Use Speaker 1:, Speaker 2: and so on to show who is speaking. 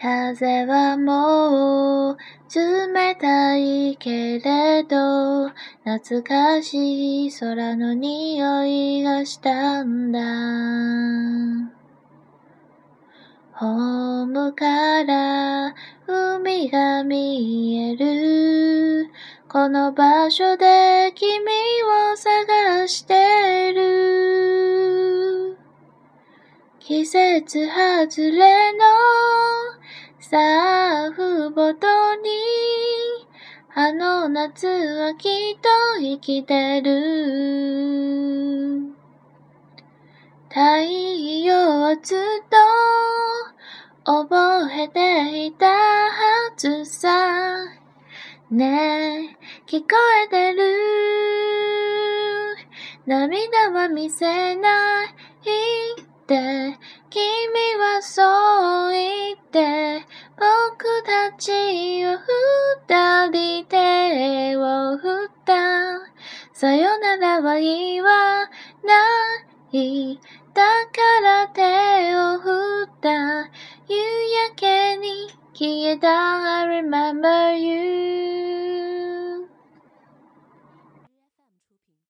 Speaker 1: 風はもう冷たいけれど懐かしい空の匂いがしたんだ。ホームから海が見える。この場所で君を探して。季節外れのサーフボードにあの夏はきっと生きてる。太陽はずっと覚えていたはずさ。ねえ聞こえてる。涙は見せない。って君はそう言って僕たちを二人手を振った。さよならは言わない。だから手を振った。夕焼けに消えた。I remember you